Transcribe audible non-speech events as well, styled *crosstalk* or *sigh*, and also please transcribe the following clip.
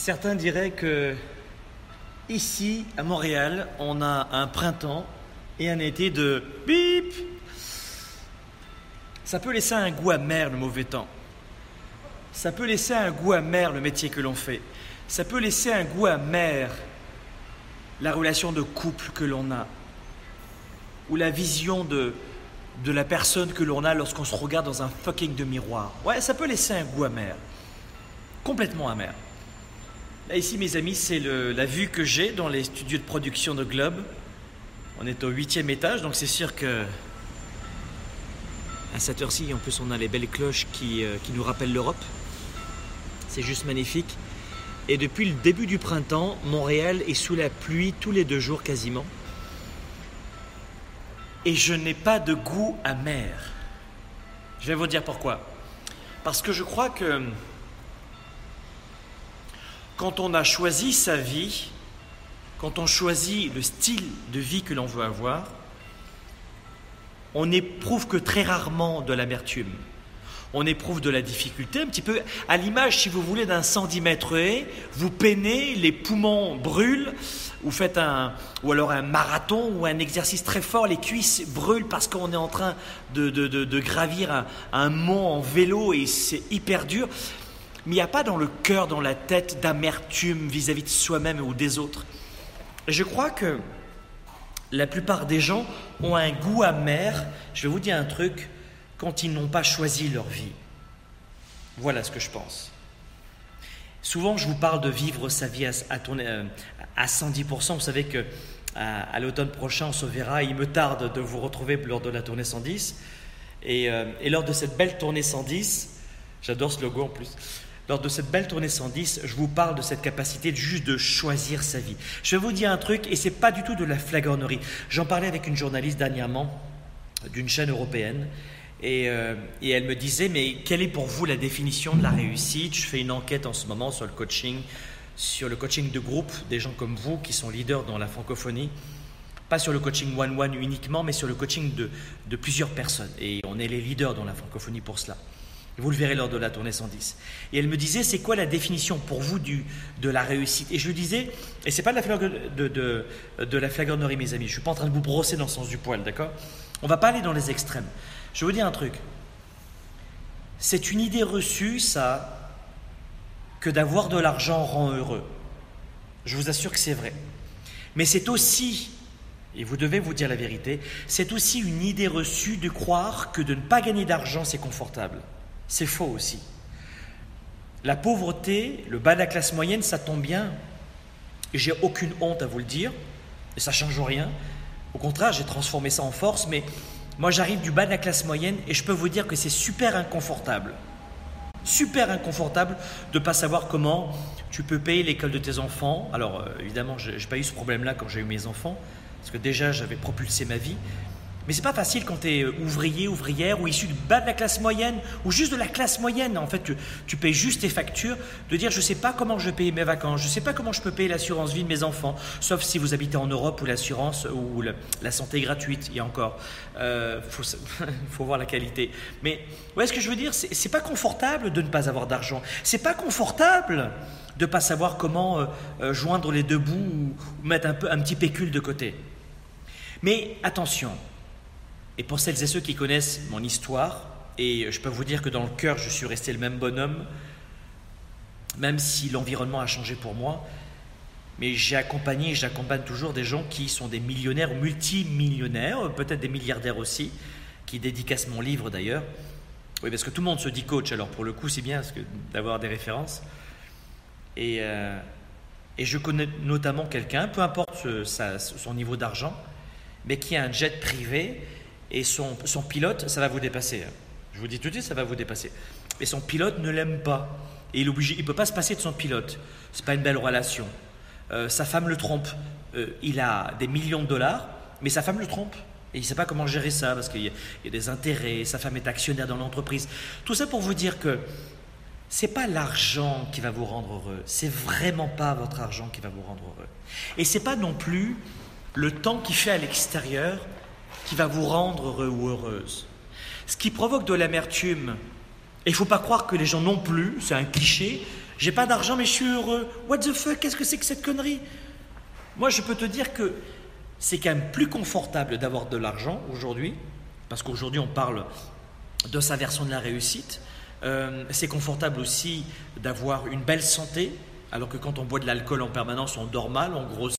Certains diraient que ici, à Montréal, on a un printemps et un été de bip. Ça peut laisser un goût amer le mauvais temps. Ça peut laisser un goût amer le métier que l'on fait. Ça peut laisser un goût amer la relation de couple que l'on a. Ou la vision de, de la personne que l'on a lorsqu'on se regarde dans un fucking de miroir. Ouais, ça peut laisser un goût amer. Complètement amer. Là, ici, mes amis, c'est la vue que j'ai dans les studios de production de Globe. On est au huitième étage, donc c'est sûr que. À cette heure-ci, en plus, on a les belles cloches qui, euh, qui nous rappellent l'Europe. C'est juste magnifique. Et depuis le début du printemps, Montréal est sous la pluie tous les deux jours quasiment. Et je n'ai pas de goût amer. Je vais vous dire pourquoi. Parce que je crois que quand on a choisi sa vie, quand on choisit le style de vie que l'on veut avoir, on n'éprouve que très rarement de l'amertume. On éprouve de la difficulté, un petit peu à l'image, si vous voulez, d'un 110 mètres. Vous peinez, les poumons brûlent, vous faites un, ou alors un marathon ou un exercice très fort, les cuisses brûlent parce qu'on est en train de, gravir un, un mont en vélo et c'est hyper dur mais il n'y a pas dans le cœur, dans la tête d'amertume vis-à-vis de soi-même ou des autres. je crois que la plupart des gens ont un goût amer, je vais vous dire un truc, quand ils n'ont pas choisi leur vie. Voilà ce que je pense. Souvent, je vous parle de vivre sa vie à, à 110%. Vous savez que à, l'automne prochain, on se verra. Il me tarde de vous retrouver lors de la tournée 110. Et, euh, et lors de cette belle tournée 110, j'adore ce logo en plus, lors de cette belle tournée 110, je vous parle de cette capacité juste de choisir sa vie. Je vais vous dire un truc, et c'est pas du tout de la flagornerie. J'en parlais avec une journaliste dernièrement d'une chaîne européenne, et, euh, elle me disait, mais quelle est pour vous la définition de la réussite? Je fais une enquête en ce moment sur le coaching, sur le coaching de groupe, des gens comme vous qui sont leaders dans la francophonie. Pas sur le coaching one-one uniquement, mais sur le coaching de plusieurs personnes. Et on est les leaders dans la francophonie pour cela. Vous le verrez lors de la tournée 110. Et elle me disait, c'est quoi la définition pour vous de la réussite? Et je lui disais, et c'est pas de la, de, de, de la flagornerie, mes amis, je suis pas en train de vous brosser dans le sens du poil, d'accord? On va pas aller dans les extrêmes. Je vais vous dire un truc. C'est une idée reçue, ça, que d'avoir de l'argent rend heureux. Je vous assure que c'est vrai. Mais c'est aussi, et vous devez vous dire la vérité, c'est aussi une idée reçue de croire que de ne pas gagner d'argent, c'est confortable. C'est faux aussi. La pauvreté, le bas de la classe moyenne, ça tombe bien. J'ai aucune honte à vous le dire, et ça change rien. Au contraire, j'ai transformé ça en force, mais moi j'arrive du bas de la classe moyenne et je peux vous dire que c'est super inconfortable. Super inconfortable de ne pas savoir comment tu peux payer l'école de tes enfants. Alors euh, évidemment, je n'ai pas eu ce problème-là quand j'ai eu mes enfants, parce que déjà j'avais propulsé ma vie, mais c'est pas facile quand tu es euh, ouvrier, ouvrière, ou issu du bas de la classe moyenne, ou juste de la classe moyenne. En fait, tu, payes juste tes factures, de dire je sais pas comment je payer mes vacances, je sais pas comment je peux payer l'assurance vie de mes enfants, sauf si vous habitez en Europe où l'assurance ou la santé est gratuite, a encore. Il euh, *laughs* faut, voir la qualité. Mais ouais, ce que je veux dire, c'est pas confortable de ne pas avoir d'argent. C'est pas confortable de pas savoir comment euh, joindre les deux bouts ou, ou mettre un, peu, un petit pécule de côté. Mais attention, et pour celles et ceux qui connaissent mon histoire, et je peux vous dire que dans le cœur, je suis resté le même bonhomme, même si l'environnement a changé pour moi, mais j'ai accompagné et j'accompagne toujours des gens qui sont des millionnaires multimillionnaires, peut-être des milliardaires aussi, qui dédicacent mon livre d'ailleurs. Oui, parce que tout le monde se dit coach, alors pour le coup, c'est bien d'avoir des références. Euh, et, je connais notamment quelqu'un, peu importe son niveau d'argent, mais qui a un jet privé et son, son, pilote, ça va vous dépasser. Hein. Je vous dis tout de suite, ça va vous dépasser. Et son pilote ne l'aime pas. Et il ne il peut pas se passer de son pilote. C'est pas une belle relation. Euh, sa femme le trompe. Euh, il a des millions de dollars, mais sa femme le trompe. Et il ne sait pas comment gérer ça parce qu'il y, y, a des intérêts, sa femme est actionnaire dans l'entreprise. Tout ça pour vous dire que c'est pas l'argent qui va vous rendre heureux. C'est vraiment pas votre argent qui va vous rendre heureux. Et c'est pas non plus le temps qu'il fait à l'extérieur qui va vous rendre heureux ou heureuse. Ce qui provoque de l'amertume, et il faut pas croire que les gens non plus, c'est un cliché, J'ai pas d'argent, mais je suis heureux. What the fuck Qu'est-ce que c'est que cette connerie? Moi, je peux te dire que c'est quand même plus confortable d'avoir de l'argent aujourd'hui, parce qu'aujourd'hui, on parle de sa version de la réussite. Euh, c'est confortable aussi d'avoir une belle santé, alors que quand on boit de l'alcool en permanence, on dort mal, on grossit.